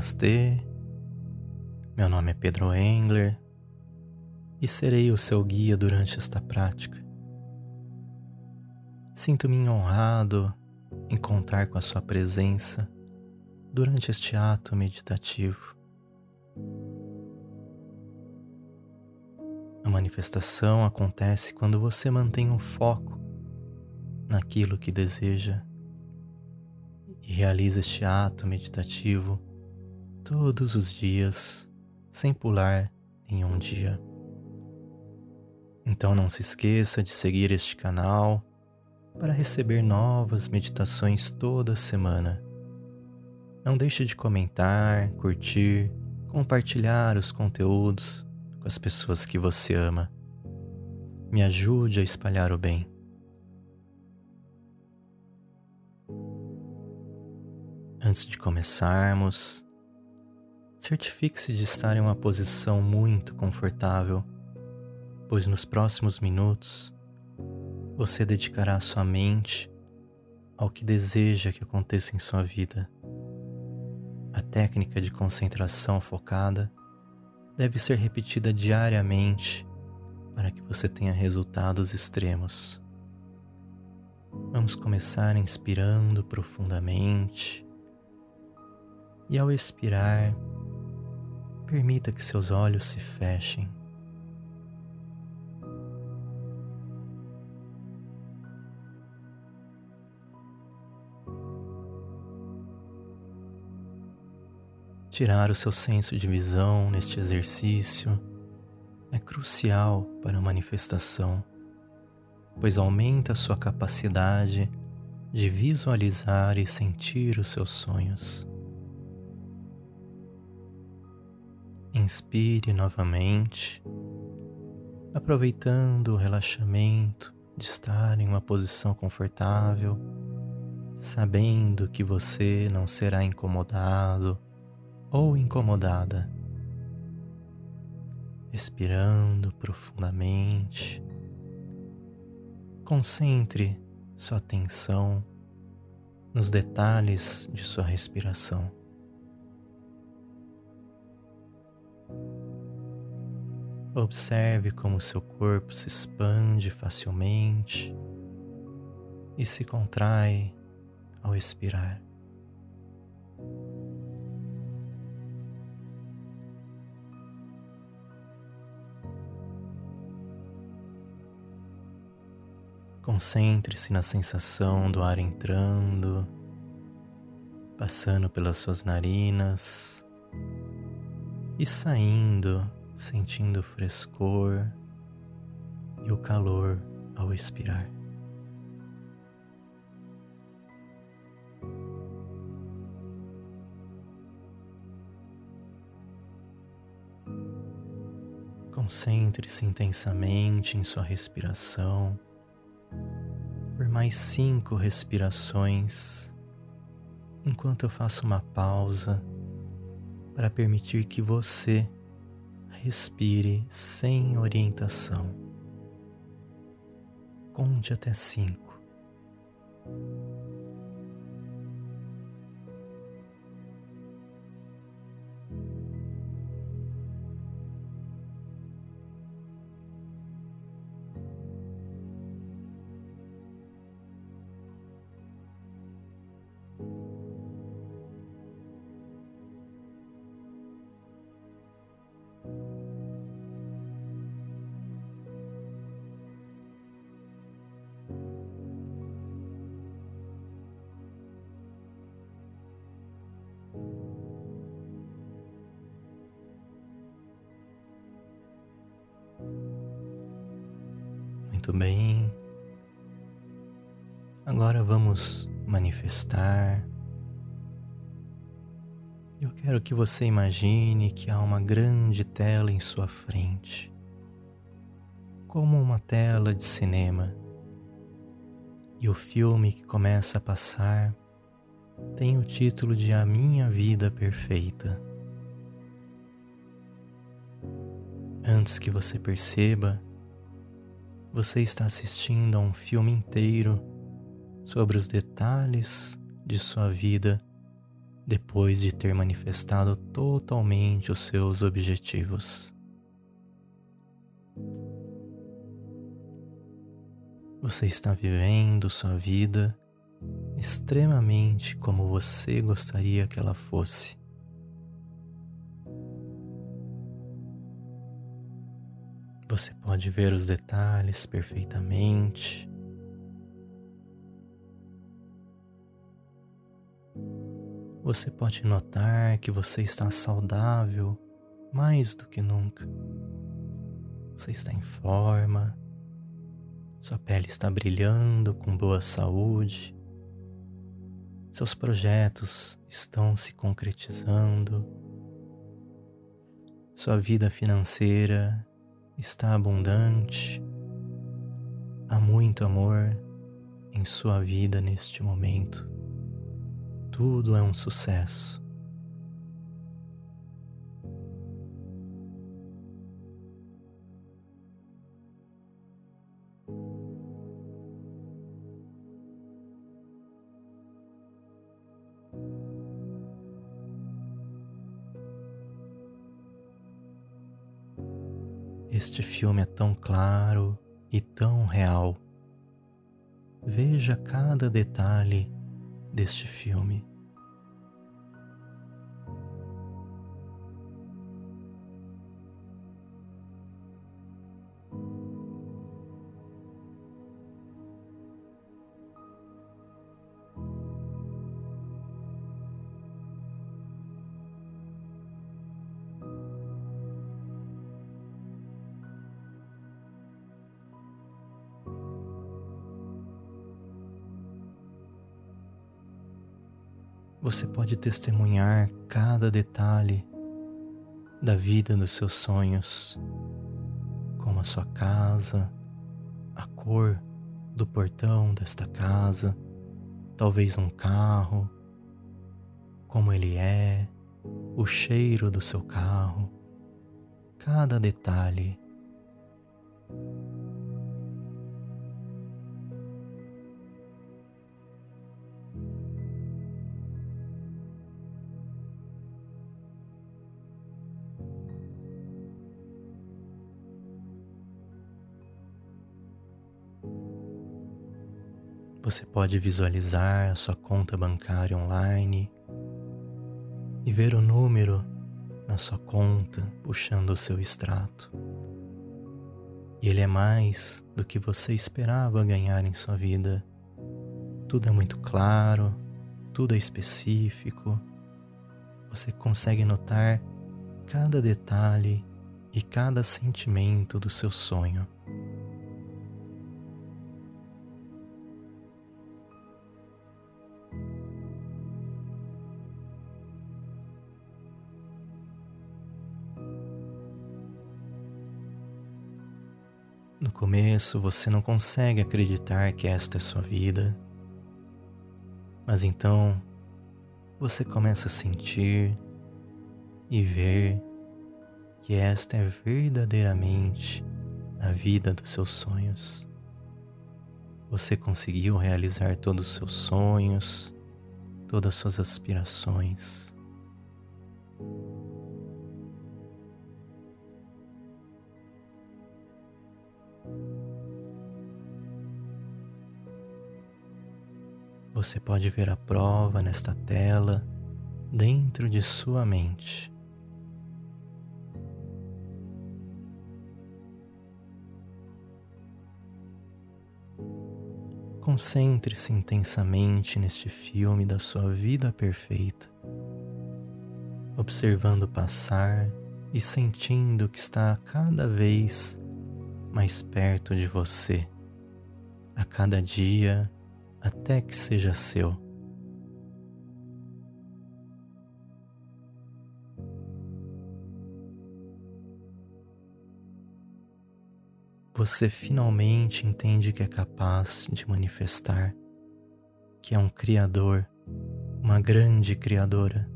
Namastê, meu nome é Pedro Engler e serei o seu guia durante esta prática. Sinto-me honrado em contar com a sua presença durante este ato meditativo. A manifestação acontece quando você mantém o um foco naquilo que deseja e realiza este ato meditativo todos os dias, sem pular nenhum dia. Então não se esqueça de seguir este canal para receber novas meditações toda semana. Não deixe de comentar, curtir, compartilhar os conteúdos com as pessoas que você ama. Me ajude a espalhar o bem. Antes de começarmos, certifique-se de estar em uma posição muito confortável, pois nos próximos minutos você dedicará sua mente ao que deseja que aconteça em sua vida. A técnica de concentração focada deve ser repetida diariamente para que você tenha resultados extremos. Vamos começar inspirando profundamente e ao expirar, permita que seus olhos se fechem. Tirar o seu senso de visão neste exercício é crucial para a manifestação, pois aumenta a sua capacidade de visualizar e sentir os seus sonhos. Inspire novamente, aproveitando o relaxamento de estar em uma posição confortável, sabendo que você não será incomodado ou incomodada. Expirando profundamente, concentre sua atenção nos detalhes de sua respiração. Observe como seu corpo se expande facilmente e se contrai ao expirar. Concentre-se na sensação do ar entrando, passando pelas suas narinas e saindo sentindo o frescor e o calor ao expirar. Concentre-se intensamente em sua respiração por mais cinco respirações, enquanto eu faço uma pausa para permitir que você respire sem orientação. Conte até cinco. Muito bem. Agora vamos manifestar. Eu quero que você imagine que há uma grande tela em sua frente, como uma tela de cinema. E o filme que começa a passar tem o título de A Minha Vida Perfeita. Antes que você perceba, você está assistindo a um filme inteiro sobre os detalhes de sua vida depois de ter manifestado totalmente os seus objetivos. Você está vivendo sua vida extremamente como você gostaria que ela fosse. Você pode ver os detalhes perfeitamente. Você pode notar que você está saudável mais do que nunca. Você está em forma, sua pele está brilhando com boa saúde, seus projetos estão se concretizando, sua vida financeira está abundante, há muito amor em sua vida neste momento. Tudo é um sucesso. Este filme é tão claro e tão real. Veja cada detalhe deste filme. Você pode testemunhar cada detalhe da vida dos seus sonhos, como a sua casa, a cor do portão desta casa, talvez um carro, como ele é, o cheiro do seu carro, cada detalhe Você pode visualizar a sua conta bancária online e ver o número na sua conta puxando o seu extrato. E ele é mais do que você esperava ganhar em sua vida. Tudo é muito claro, tudo é específico. Você consegue notar cada detalhe e cada sentimento do seu sonho. No começo você não consegue acreditar que esta é sua vida, mas então você começa a sentir e ver que esta é verdadeiramente a vida dos seus sonhos. Você conseguiu realizar todos os seus sonhos, todas as suas aspirações. Você pode ver a prova nesta tela dentro de sua mente. Concentre-se intensamente neste filme da sua vida perfeita, observando passar e sentindo que está cada vez mais perto de você. A cada dia até que seja seu. Você finalmente entende que é capaz de manifestar, que é um Criador, uma grande Criadora.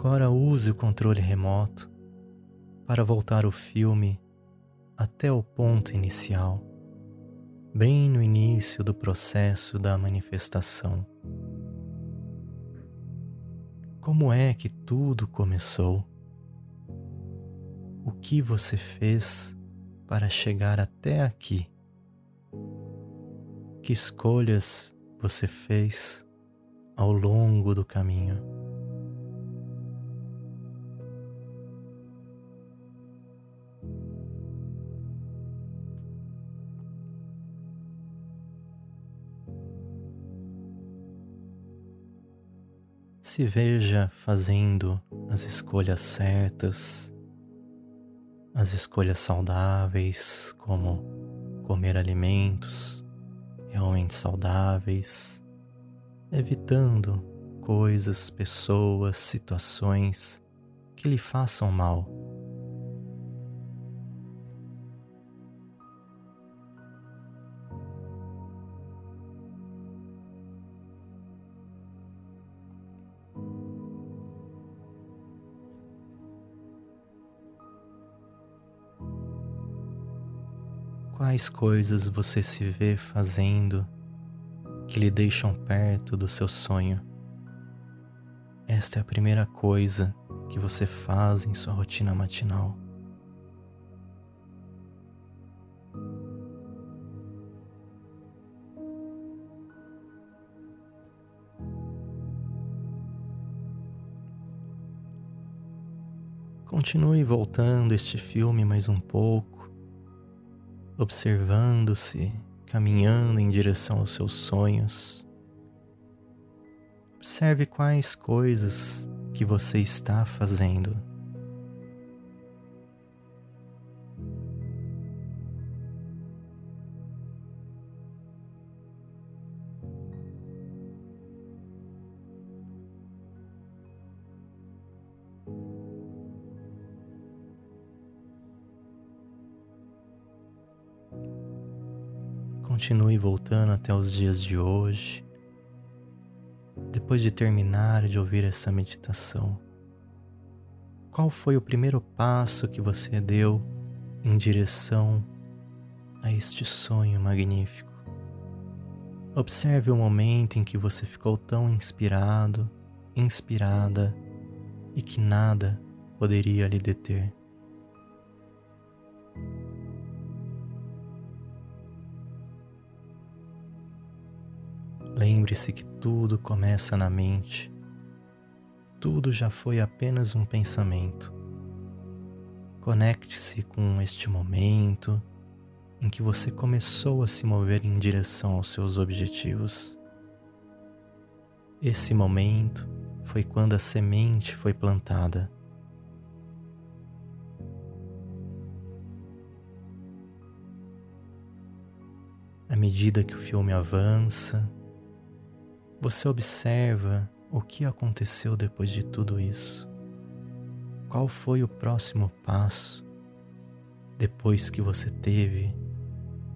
Agora use o controle remoto para voltar o filme até o ponto inicial, bem no início do processo da manifestação. Como é que tudo começou? O que você fez para chegar até aqui? Que escolhas você fez ao longo do caminho? Se veja fazendo as escolhas certas, as escolhas saudáveis, como comer alimentos realmente saudáveis, evitando coisas, pessoas, situações que lhe façam mal Quais coisas você se vê fazendo que lhe deixam perto do seu sonho? Esta é a primeira coisa que você faz em sua rotina matinal. Continue voltando este filme mais um pouco observando-se, caminhando em direção aos seus sonhos. Observe quais coisas que você está fazendo. Continue voltando até os dias de hoje. Depois de terminar de ouvir essa meditação, qual foi o primeiro passo que você deu em direção a este sonho magnífico? Observe o momento em que você ficou tão inspirado, inspirada e que nada poderia lhe deter. Lembre-se que tudo começa na mente. Tudo já foi apenas um pensamento. Conecte-se com este momento em que você começou a se mover em direção aos seus objetivos. Esse momento foi quando a semente foi plantada. À medida que o filme avança, você observa o que aconteceu depois de tudo isso. Qual foi o próximo passo depois que você teve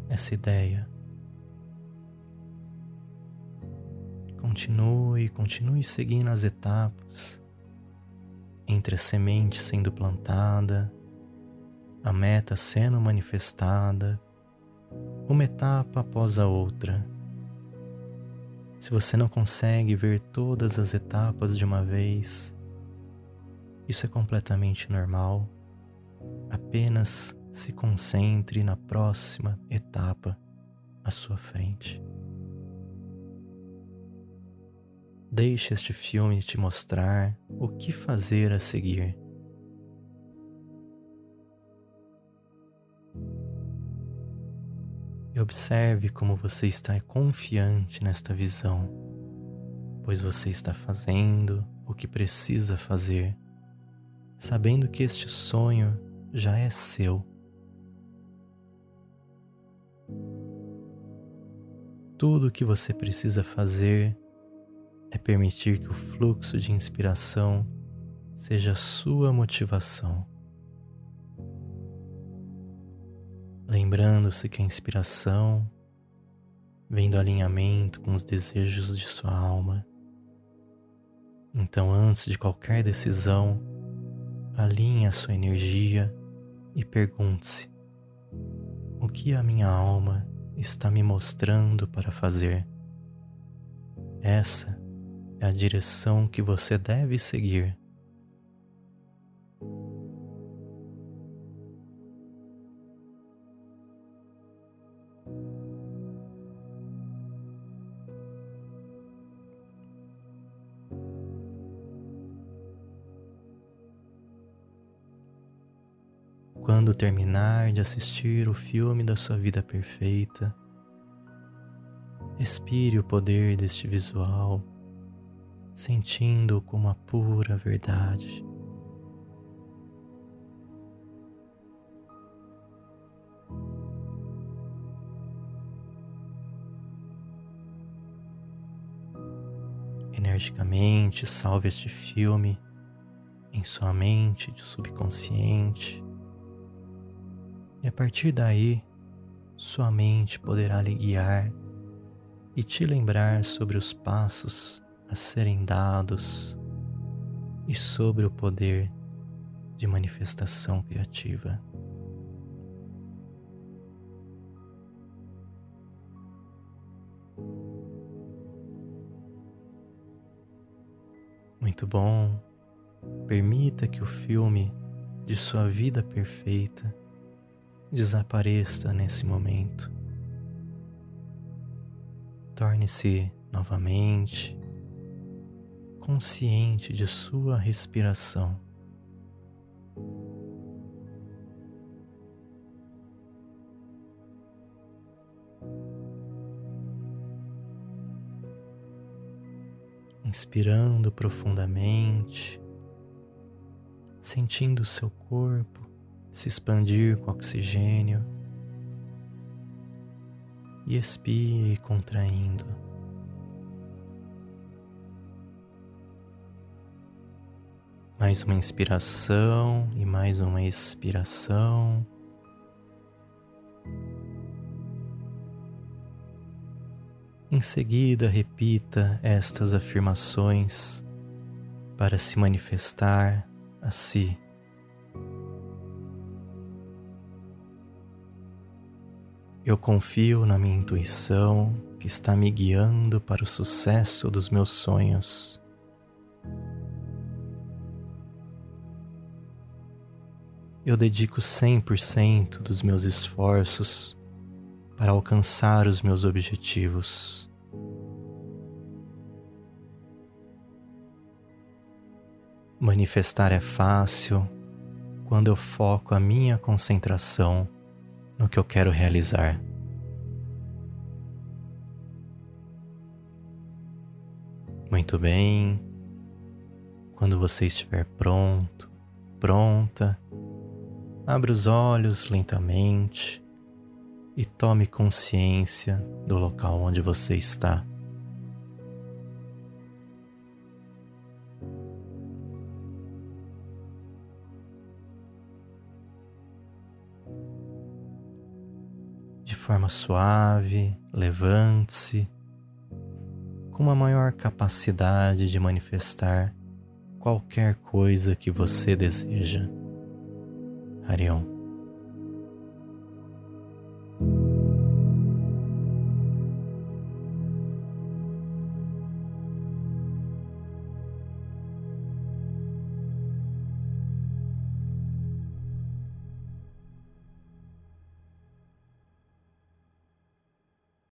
essa ideia? Continue, continue seguindo as etapas entre a semente sendo plantada, a meta sendo manifestada, uma etapa após a outra se você não consegue ver todas as etapas de uma vez, isso é completamente normal. Apenas se concentre na próxima etapa à sua frente. Deixe este filme te mostrar o que fazer a seguir. E observe como você está confiante nesta visão, pois você está fazendo o que precisa fazer, sabendo que este sonho já é seu. Tudo o que você precisa fazer é permitir que o fluxo de inspiração seja sua motivação. Lembrando-se que a inspiração vem do alinhamento com os desejos de sua alma. Então, antes de qualquer decisão, alinhe a sua energia e pergunte-se: o que a minha alma está me mostrando para fazer. Essa é a direção que você deve seguir. Quando terminar de assistir o filme da sua vida perfeita, respire o poder deste visual, sentindo como a pura verdade. Energicamente salve este filme em sua mente de subconsciente e a partir daí, sua mente poderá lhe guiar e te lembrar sobre os passos a serem dados e sobre o poder de manifestação criativa. Muito bom. Permita que o filme de sua vida perfeita desapareça nesse momento. Torne-se novamente consciente de sua respiração. Inspirando profundamente, sentindo seu corpo se expandir com oxigênio e expire contraindo. Mais uma inspiração e mais uma expiração. Em seguida, repita estas afirmações para se manifestar a si. Eu confio na minha intuição que está me guiando para o sucesso dos meus sonhos. Eu dedico 100% dos meus esforços para alcançar os meus objetivos. Manifestar é fácil quando eu foco a minha concentração no que eu quero realizar. Muito bem. Quando você estiver pronto, pronta, abra os olhos lentamente e tome consciência do local onde você está. Forma suave, levante-se com uma maior capacidade de manifestar qualquer coisa que você deseja. Arion.